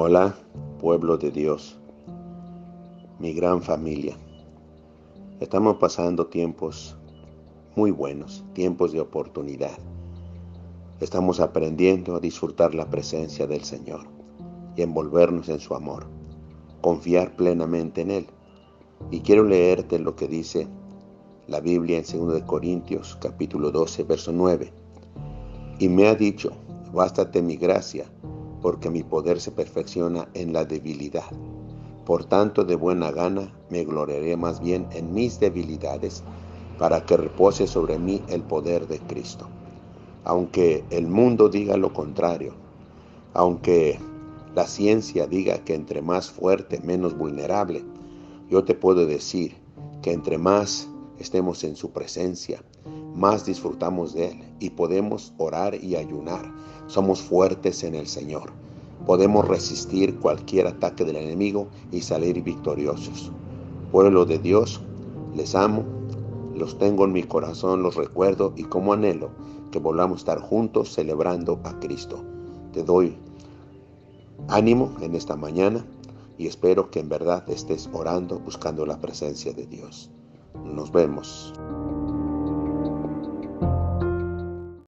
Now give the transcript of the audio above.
Hola, pueblo de Dios, mi gran familia. Estamos pasando tiempos muy buenos, tiempos de oportunidad. Estamos aprendiendo a disfrutar la presencia del Señor y envolvernos en su amor, confiar plenamente en Él. Y quiero leerte lo que dice la Biblia en 2 Corintios capítulo 12, verso 9. Y me ha dicho, bástate mi gracia porque mi poder se perfecciona en la debilidad. Por tanto, de buena gana me gloriaré más bien en mis debilidades, para que repose sobre mí el poder de Cristo. Aunque el mundo diga lo contrario, aunque la ciencia diga que entre más fuerte, menos vulnerable, yo te puedo decir que entre más estemos en su presencia, más disfrutamos de Él y podemos orar y ayunar. Somos fuertes en el Señor. Podemos resistir cualquier ataque del enemigo y salir victoriosos. Pueblo de Dios, les amo, los tengo en mi corazón, los recuerdo y como anhelo que volvamos a estar juntos celebrando a Cristo. Te doy ánimo en esta mañana y espero que en verdad estés orando buscando la presencia de Dios. Nos vemos.